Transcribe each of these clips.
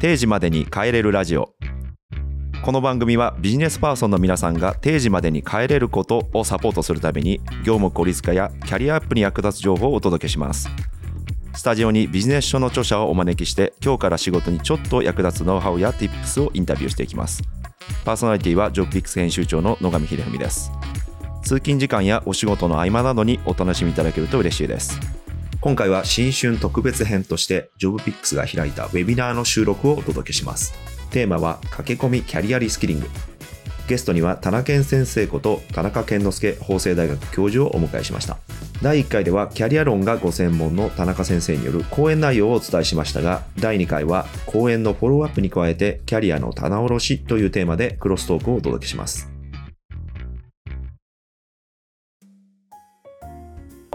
定時までに帰れるラジオ。この番組はビジネスパーソンの皆さんが定時までに帰れることをサポートするために業務効率化やキャリアアップに役立つ情報をお届けします。スタジオにビジネス書の著者をお招きして今日から仕事にちょっと役立つノウハウや Tips をインタビューしていきます。パーソナリティはジョブピックス編集長の野上秀文です。通勤時間やお仕事の合間などにお楽しみいただけると嬉しいです。今回は新春特別編としてジョブピックスが開いたウェビナーの収録をお届けします。テーマは駆け込みキャリアリスキリング。ゲストには田中健先生こと田中健之介法政大学教授をお迎えしました。第1回ではキャリア論がご専門の田中先生による講演内容をお伝えしましたが第2回は講演のフォローアップに加えてキャリアの棚卸しというテーマでクロストークをお届けします。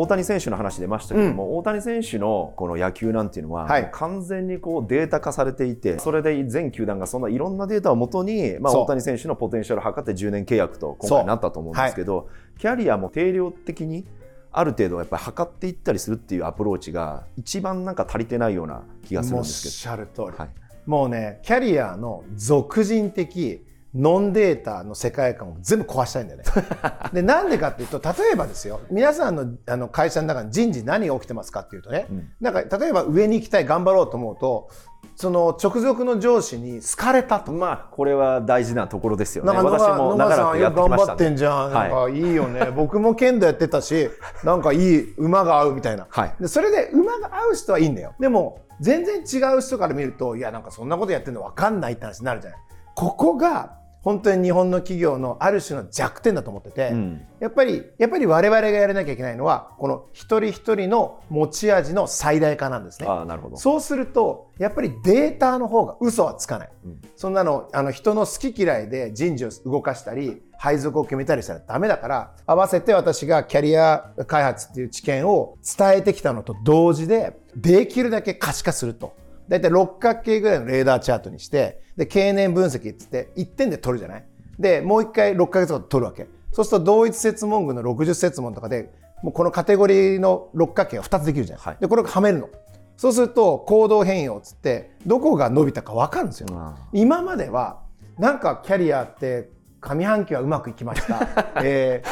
大谷選手の話出ましたけども、うん、大谷選手のこの野球なんていうのは、はい、完全にこうデータ化されていてそれで全球団がそんないろんなデータをもとに、まあ、大谷選手のポテンシャルを測って10年契約と今回なったと思うんですけど、はい、キャリアも定量的にある程度やっぱり測っていったりするっていうアプローチが一番なんか足りてないような気がするんですけど。おっしゃる通り、はい、もうねキャリアの俗人的ノンデータの世界観を全部壊したいんだよね。で、なんでかっていうと、例えばですよ、皆さんのあの会社の中に人事何が起きてますかっていうとね、うん、なんか例えば上に行きたい、頑張ろうと思うと、その直属の上司に好かれたと。まあ、これは大事なところですよね。なんか私も長らくやってました、ね、頑張ってんじゃん。なんかいいよね。僕も剣道やってたし、なんかいい馬が合うみたいな。はい、でそれで馬が合う人はいいんだよ。でも、全然違う人から見ると、いや、なんかそんなことやってるの分かんないって話になるじゃない。ここが本当に日本の企業のある種の弱点だと思ってて、うん、やっぱりやっぱり我々がやらなきゃいけないのはこの一人一人の持ち味の最大化なんですね。あなるほどそうするとやっぱりデータの方が嘘はつかない、うん、そんなのあの人の好き嫌いで人事を動かしたり配属を決めたりしたらダメだから合わせて私がキャリア開発っていう知見を伝えてきたのと同時でできるだけ可視化すると。だいたい六角形ぐらいのレーダーチャートにして、で、経年分析っつって1点で取るじゃない？で、もう一回6ヶ月後取るわけ。そうすると同一設問群の60設問とかで、もうこのカテゴリーの六角形が2つできるじゃん。はい、で、これをはめるの。そうすると行動変容っつってどこが伸びたか分かるんですよ。今まではなんかキャリアって上半期はうまくいきました。えー、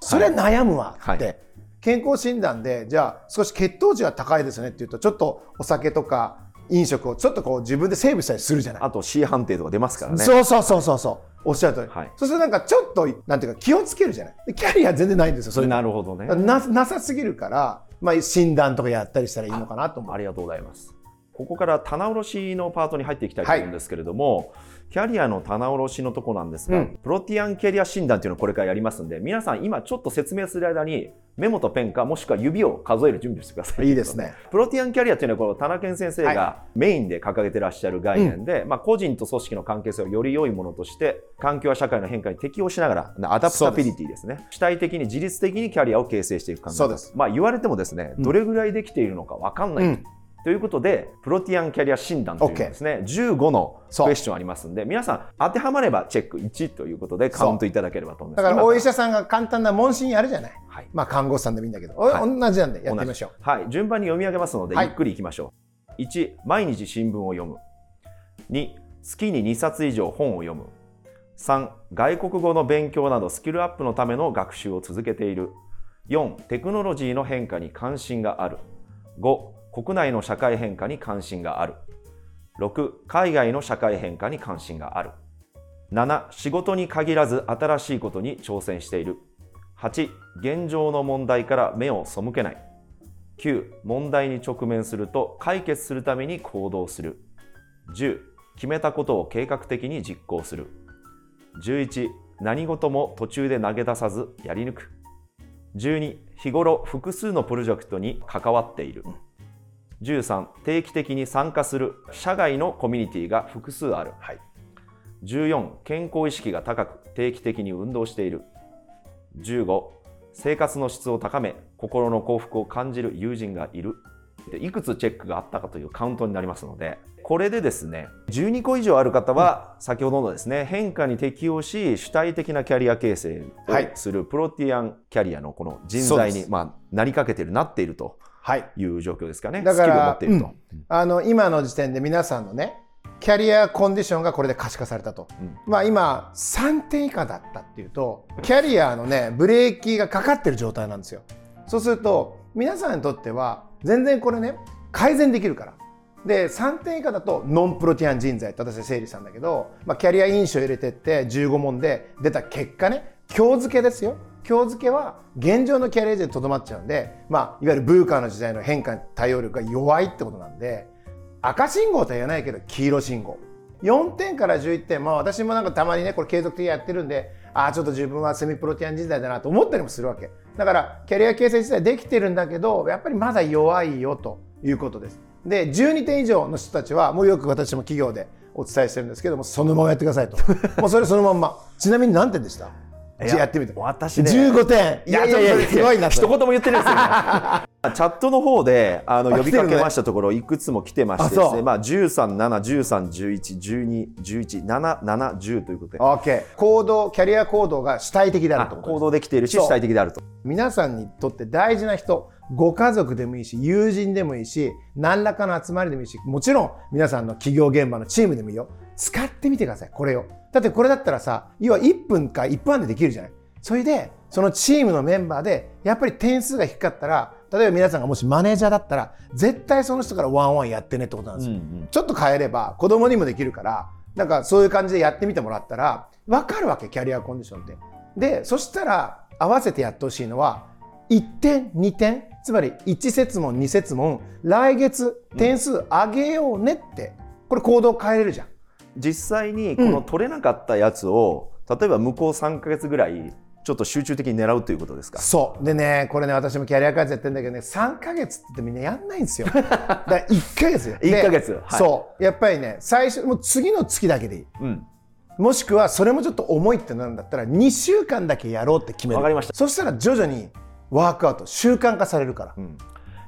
それ悩むわって、はい、健康診断でじゃあ少し血糖値が高いですねって言うとちょっとお酒とか飲食をちょっとこう自分でセーブしたりするじゃない。あと C 判定とか出ますからね。そうそうそうそうそう。おっしゃる通り、はい、そうするとなんかちょっとなんていうか気をつけるじゃない。キャリア全然ないんですよそれ。なるほどね。ななさすぎるから、まあ、診断とかやったりしたらいいのかなと思う。ありがとうございます。ここから棚卸のパートに入っていきたいと思うんですけれども、はいキャリアの棚卸しのとこなんですが、うん、プロティアンキャリア診断っていうのをこれからやりますんで、皆さん今ちょっと説明する間にメモとペンかもしくは指を数える準備をしてください。いいですね。プロティアンキャリアっていうのはこの田中健先生がメインで掲げてらっしゃる概念で、はいまあ個人と組織の関係性をより良いものとして、環境や社会の変化に適応しながら、アダプタビリティですね。主体的に自律的にキャリアを形成していく考えそうです。まあ言われてもですね、どれぐらいできているのかわかんない。うんということで、プロティアンキャリア診断というですね、15のクエスチョンありますんで、皆さん当てはまればチェック1ということでカウントいただければと思います。だからお医者さんが簡単な問診やるじゃない。はい、まあ看護師さんでもいいんだけど、はい、同じなんでやってみましょう。はい、順番に読み上げますので、ゆっくりいきましょう。1、毎日新聞を読む。2、月に2冊以上本を読む。3、外国語の勉強などスキルアップのための学習を続けている。4、テクノロジーの変化に関心がある。5、国内の社会変化に関心がある。6、海外の社会変化に関心がある。7、仕事に限らず新しいことに挑戦している。8、現状の問題から目を背けない。9、問題に直面すると解決するために行動する。10、決めたことを計画的に実行する。11、何事も途中で投げ出さずやり抜く。12、日頃複数のプロジェクトに関わっている。13定期的に参加する社外のコミュニティが複数ある、はい、14健康意識が高く定期的に運動している。15生活の質を高め心の幸福を感じる友人がいる。いくつチェックがあったかというカウントになりますのでこれでですね12個以上ある方は先ほどのですね変化に適応し主体的なキャリア形成をするプロティアンキャリアのこの人材に、まあ、なりかけてるなっているという状況ですかね。だから、うん、あの今の時点で皆さんのねキャリアコンディションがこれで可視化されたと、うん、まあ今3点以下だったっていうとキャリアのねブレーキがかかってる状態なんですよ。そうすると皆さんにとっては全然これね改善できるから。で3点以下だとノンプロティアン人材って私は整理したんだけど、まあ、キャリア印象入れてって15問で出た結果ね今日付けですよ今日付けは現状のキャリアでとどまっちゃうんで、まあ、いわゆるブーカーの時代の変化に対応力が弱いってことなんで赤信号とは言わないけど黄色信号。4点から11点まあ私もなんかたまにねこれ継続的にやってるんでああちょっと自分はセミプロティアン時代だなと思ったりもするわけ。だからキャリア形成自体できてるんだけどやっぱりまだ弱いよということです。で12点以上の人たちはもうよく私も企業でお伝えしてるんですけどもそのままやってくださいと。もうそれそのまんま。ちなみに何点でした？じゃやってみて。私ね。15点。いやいやいやすごいな一言も言ってないですよ、チャットの方であの呼びかけましたところいくつも来てましてですねまあ13、7、13、11、12、11、7、7、10ということで。OK 行動キャリア行動が主体的であると。行動できているし主体的であると。皆さんにとって大事な人ご家族でもいいし友人でもいいし何らかの集まりでもいいしもちろん皆さんの企業現場のチームでもいいよ使ってみてください。これを。だってこれだったらさ要は1分か1分半でできるじゃない。それでそのチームのメンバーでやっぱり点数が低かったら例えば皆さんがもしマネージャーだったら絶対その人からワンワンやってねってことなんですよ、うんうん、ちょっと変えれば子供にもできるからなんかそういう感じでやってみてもらったら分かるわけキャリアコンディションって。でそしたら合わせてやってほしいのは1点2点つまり1節問2節問来月点数上げようねって、これ行動変えれるじゃん実際にこの取れなかったやつを、うん、例えば向こう3か月ぐらいちょっと集中的に狙うということですか？そう。でねこれね私もキャリア開発やってるんだけどね3か月ってみんなやんないんですよ。だから1か月よ。1か月、はい、そう。やっぱりね最初もう次の月だけでいい、うん、もしくはそれもちょっと重いってなるんだったら2週間だけやろうって決める。わかりました。そしたら徐々にワークアウト習慣化されるから、うん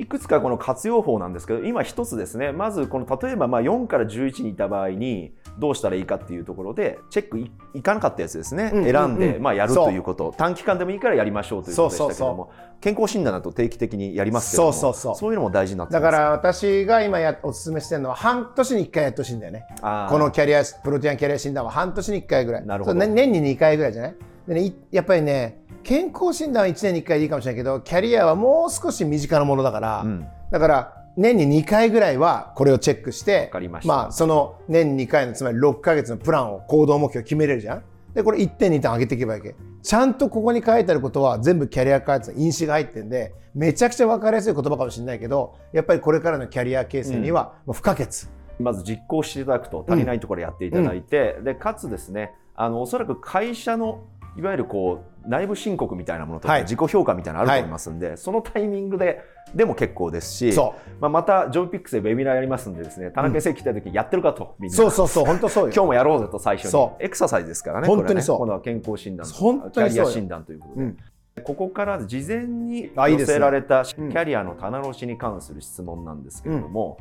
いくつかこの活用法なんですけど今一つですねまずこの例えばまあ4から11にいた場合にどうしたらいいかっていうところでチェックいいかなかったやつですね、うんうんうん、選んでまあやるということ。短期間でもいいからやりましょうということでしたけども。健康診断だと定期的にやりますけども。そうそうそう。いうのも大事になってだから私が今やお勧めしてるのは半年に1回やってほしいんだよね。このキャリアプロテインキャリア診断は半年に1回ぐらい。なるほど。年に2回ぐらいじゃない？で、ね、やっぱりね健康診断は1年に1回でいいかもしれないけどキャリアはもう少し身近なものだから、うん、だから年に2回ぐらいはこれをチェックしてまあその年に2回のつまり6か月のプランを行動目標決めれるじゃん。でこれ1点2点上げていけばいいけ。ちゃんとここに書いてあることは全部キャリア開発の因子が入ってるんでめちゃくちゃ分かりやすい言葉かもしれないけどやっぱりこれからのキャリア形成には不可欠、うん、まず実行していただくと足りないところやっていただいて、うん、でかつですねあのおそらく会社のいわゆるこう内部申告みたいなものとか、自己評価みたいなのあると思いますんで、はい、そのタイミングででも結構ですし、まあ、またジョイピックスでウェビナーやりますんでですね田中先生来た時やってるかと、みんな。そうそうそう本当そう 今日もやろうぜと最初に。エクササイズですからね本当にそう、ね、今度は健康診断キャリア診断ということで。うん。ここから事前に寄せられたキャリアの棚卸しに関する質問なんですけれども、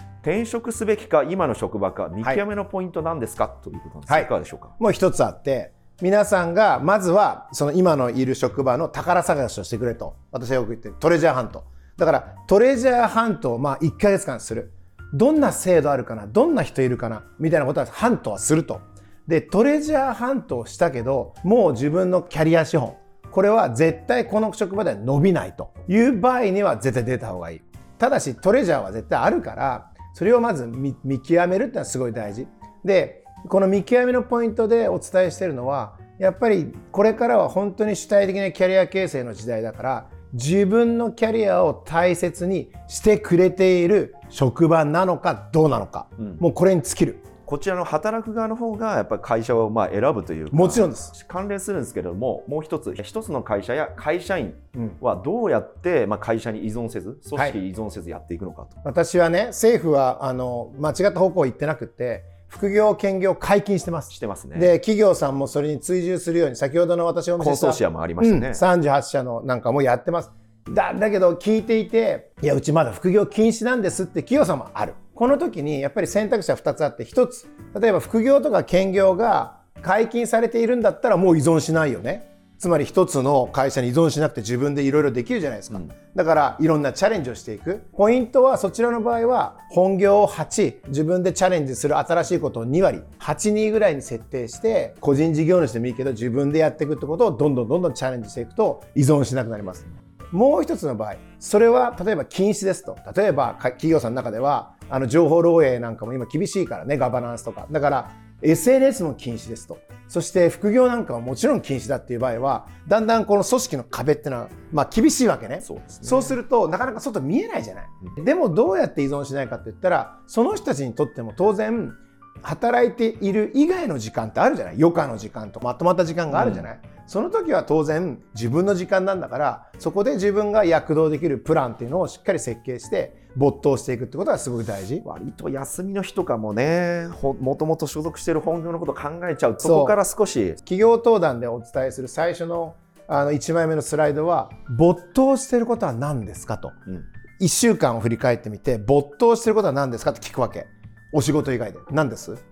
うん、転職すべきか今の職場か見極めのポイントなんですか、はい、ということなんですが、はい、いかがでしょうか？もう一つあって皆さんがまずはその今のいる職場の宝探しをしてくれと。私はよく言ってる。トレジャーハント。だからトレジャーハントをまあ1ヶ月間する。どんな制度あるかな？どんな人いるかな？みたいなことはハントはすると。でトレジャーハントをしたけどもう自分のキャリア資本。これは絶対この職場では伸びないと。いう場合には絶対出た方がいい。ただしトレジャーは絶対あるからそれをまず見極めるってのはすごい大事。でこの見極めのポイントでお伝えしているのはやっぱりこれからは本当に主体的なキャリア形成の時代だから自分のキャリアを大切にしてくれている職場なのかどうなのか、うん、もうこれに尽きる。こちらの働く側の方がやっぱり会社をまあ選ぶというもちろんです。関連するんですけれどももう一つ一つの会社や会社員はどうやってまあ会社に依存せず組織に依存せずやっていくのかと、はい、私はね政府はあの間違った方向を言ってなくて副業兼業解禁してます。してますね。で、企業さんもそれに追従するように、先ほどの私を見せた。コンソーシアもありましたね。うん、38社のなんかもやってます。だ、だけど聞いていて、いや、うちまだ副業禁止なんですって企業さんもある。この時にやっぱり選択肢は2つあって、1つ、例えば副業とか兼業が解禁されているんだったらもう依存しないよね。つまり一つの会社に依存しなくて自分でいろいろできるじゃないですか、うん、だからいろんなチャレンジをしていく。ポイントはそちらの場合は本業を8自分でチャレンジする新しいことを2割。82ぐらいに設定して個人事業主でもいいけど自分でやっていくってことをどんどんどんどんチャレンジしていくと依存しなくなります。もう一つの場合それは例えば禁止ですと。例えば企業さんの中ではあの情報漏洩なんかも今厳しいからねガバナンスとか。だから SNS も禁止ですと。そして副業なんかはもちろん禁止だっていう場合はだんだんこの組織の壁っていうのは、まあ、厳しいわけね。そう、ね、するとなかなか外見えないじゃない、うん、でもどうやって依存しないかって言ったらその人たちにとっても当然働いている以外の時間ってあるじゃない。余暇の時間とまとまった時間があるじゃない、うん、その時は当然自分の時間なんだからそこで自分が躍動できるプランっていうのをしっかり設計して没頭していくってことはすごく大事。割と休みの日とかもねもともと所属している本業のことを考えちゃう。そこから少し企業登壇でお伝えする最初のあの1枚目のスライドは没頭していることは何ですかと、うん、1週間を振り返ってみて没頭していることは何ですかって聞くわけ。お仕事以外で。何です？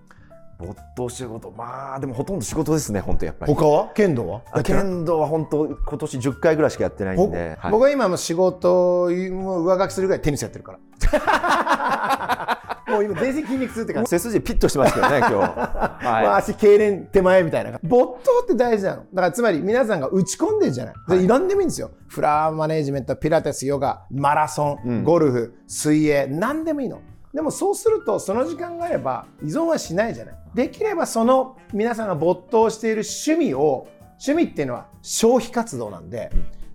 没頭仕事まあでもほとんど仕事ですね本当やっぱり。他は？剣道は？剣道は本当今年10回ぐらいしかやってないんで、はい、僕は今も仕事も上書きするぐらいテニスやってるから。もう今全身筋肉痛って感じ。背筋ピッとしてますけどね今日、はい、足痙攣手前みたいな没頭って大事なの。だからつまり皆さんが打ち込んでるじゃない、はい、いろんでもいいんですよ。フラワーマネジメントピラティスヨガマラソン、うん、ゴルフ水泳何でもいいのでもそうするとその時間があれば依存はしないじゃない。できればその皆さんが没頭している趣味を趣味っていうのは消費活動なんで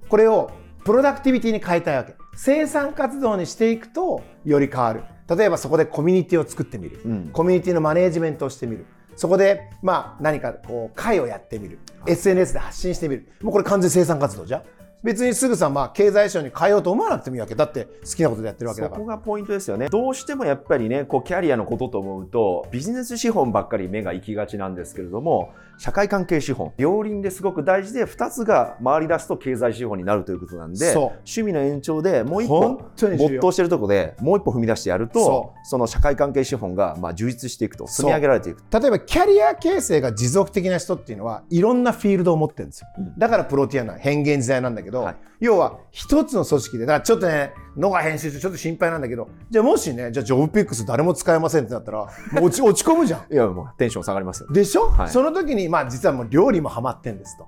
これをプロダクティビティに変えたいわけ。生産活動にしていくとより変わる。例えばそこでコミュニティを作ってみる、うん、コミュニティのマネージメントをしてみる。そこでまあ何かこう会をやってみる。SNS で発信してみる。もうこれ完全生産活動じゃん別にすぐさまあ経済省に変えようと思わなくてもいいわけ。だって好きなことでやってるわけだから。そこがポイントですよね。どうしてもやっぱりねこうキャリアのことと思うとビジネス資本ばっかり目が行きがちなんですけれども社会関係資本両輪ですごく大事で2つが回り出すと経済資本になるということなんで趣味の延長でもう一歩没頭してるところでもう一歩踏み出してやるとその社会関係資本がまあ充実していくと積み上げられていく。例えばキャリア形成が持続的な人っていうのはいろんなフィールドを持ってるんですよ、うん、だからプロティアな変幻自在なんだけど、はい、要は一つの組織でだからちょっとね野が編集中ちょっと心配なんだけどじゃあもしねじゃあジョブピックス誰も使えませんってなったらもう落ち 落ち込むじゃん。いやもうテンション下がりますよ。でしょ、はい、その時にまあ実はもう料理もハマってんですと。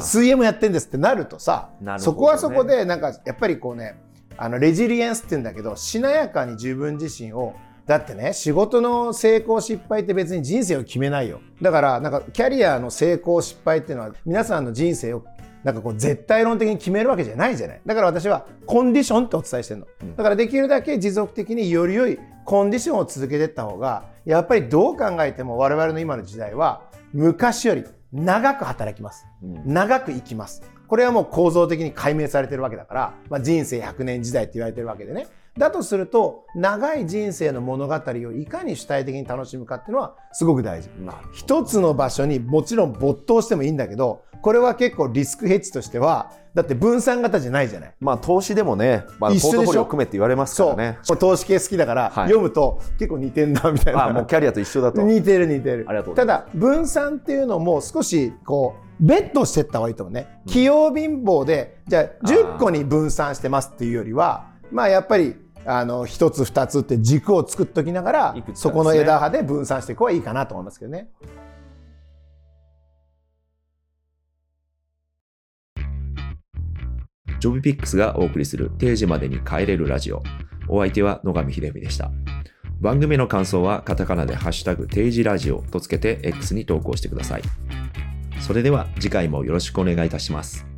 水泳もやってんですってなるとさ、ね、そこはそこでなんかやっぱりこうねあのレジリエンスって言うんだけどしなやかに自分自身をだってね仕事の成功失敗って別に人生を決めないよ。だからなんかキャリアの成功失敗っていうのは皆さんの人生をなんかこう絶対論的に決めるわけじゃないじゃない。だから私はコンディションってお伝えしてるの、だからできるだけ持続的により良いコンディションを続けていった方がやっぱりどう考えても我々の今の時代は昔より長く働きます、長く生きます。これはもう構造的に解明されてるわけだから、まあ、人生100年時代って言われてるわけでねだとすると長い人生の物語をいかに主体的に楽しむかっていうのはすごく大事。一つの場所にもちろん没頭してもいいんだけどこれは結構リスクヘッジとしてはだって分散型じゃないじゃない。まあ投資でもね、まあ、ポートフォリオ含めって言われますからね。そう投資系好きだから、はい、読むと結構似てんなみたいな。あもうキャリアと一緒だと。似てる似てる。ありがとうただ分散っていうのも少しこうベッドしてった方がいいと思うね。器用貧乏でじゃあ10個に分散してますっていうよりはまあやっぱりあの一つ二つって軸を作っときながら、ね、そこの枝葉で分散していくはいいかなと思いますけどね。ジョブピックスがお送りする定時までに帰れるラジオ。お相手は野上秀美でした。番組の感想はカタカナでハッシュタグ定時ラジオとつけて X に投稿してください。それでは次回もよろしくお願いいたします。